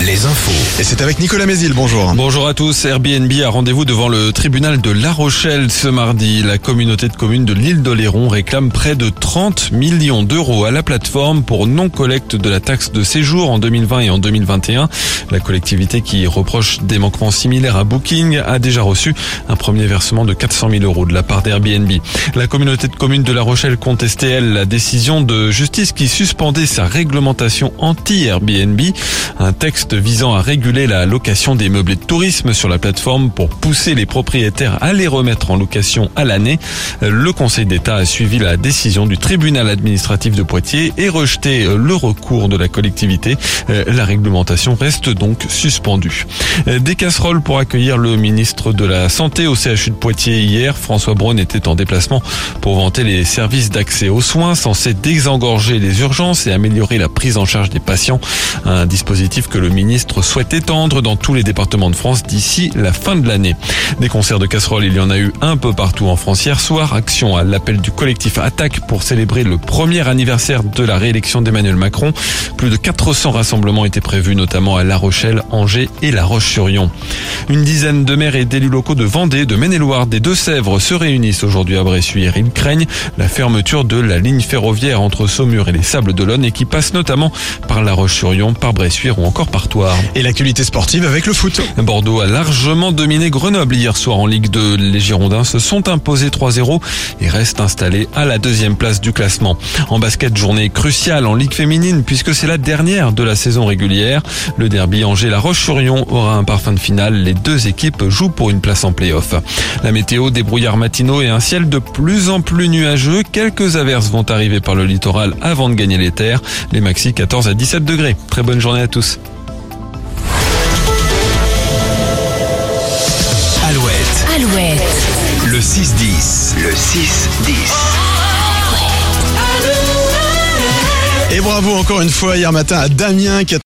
Les infos. Et c'est avec Nicolas Mézil, bonjour. Bonjour à tous. Airbnb a rendez-vous devant le tribunal de La Rochelle ce mardi. La communauté de communes de l'île d'Oléron réclame près de 30 millions d'euros à la plateforme pour non-collecte de la taxe de séjour en 2020 et en 2021. La collectivité qui reproche des manquements similaires à Booking a déjà reçu un premier versement de 400 000 euros de la part d'Airbnb. La communauté de communes de La Rochelle contestait, elle, la décision de justice qui suspendait sa réglementation anti-Airbnb. Un texte visant à réguler la location des meublés de tourisme sur la plateforme pour pousser les propriétaires à les remettre en location à l'année. Le Conseil d'État a suivi la décision du tribunal administratif de Poitiers et rejeté le recours de la collectivité. La réglementation reste donc suspendue. Des casseroles pour accueillir le ministre de la Santé au CHU de Poitiers hier. François Braun était en déplacement pour vanter les services d'accès aux soins censés désengorger les urgences et améliorer la prise en charge des patients. Un dispositif que le ministre souhaite étendre dans tous les départements de France d'ici la fin de l'année. Des concerts de casseroles, il y en a eu un peu partout en France hier soir. Action à l'appel du collectif Attaque pour célébrer le premier anniversaire de la réélection d'Emmanuel Macron. Plus de 400 rassemblements étaient prévus, notamment à La Rochelle, Angers et La Roche-sur-Yon. Une dizaine de maires et d'élus locaux de Vendée, de Maine-et-Loire, des Deux-Sèvres se réunissent aujourd'hui à Bressuire. Ils craignent la fermeture de la ligne ferroviaire entre Saumur et les Sables d'Olonne et qui passe notamment par La Roche-sur-Yon, par Bressuire ou encore Et l'actualité sportive avec le foot. Bordeaux a largement dominé Grenoble hier soir en Ligue 2. Les Girondins se sont imposés 3-0 et restent installés à la deuxième place du classement. En basket, journée cruciale en Ligue féminine puisque c'est la dernière de la saison régulière. Le derby Angers-La Roche-sur-Yon aura un parfum de finale. Les deux équipes jouent pour une place en play-off. La météo, des brouillards matinaux et un ciel de plus en plus nuageux. Quelques averses vont arriver par le littoral avant de gagner les terres. Les maxi 14 à 17 degrés. Très bonne journée à tous. Le 6-10. Le 6-10. Et bravo encore une fois hier matin à Damien qui a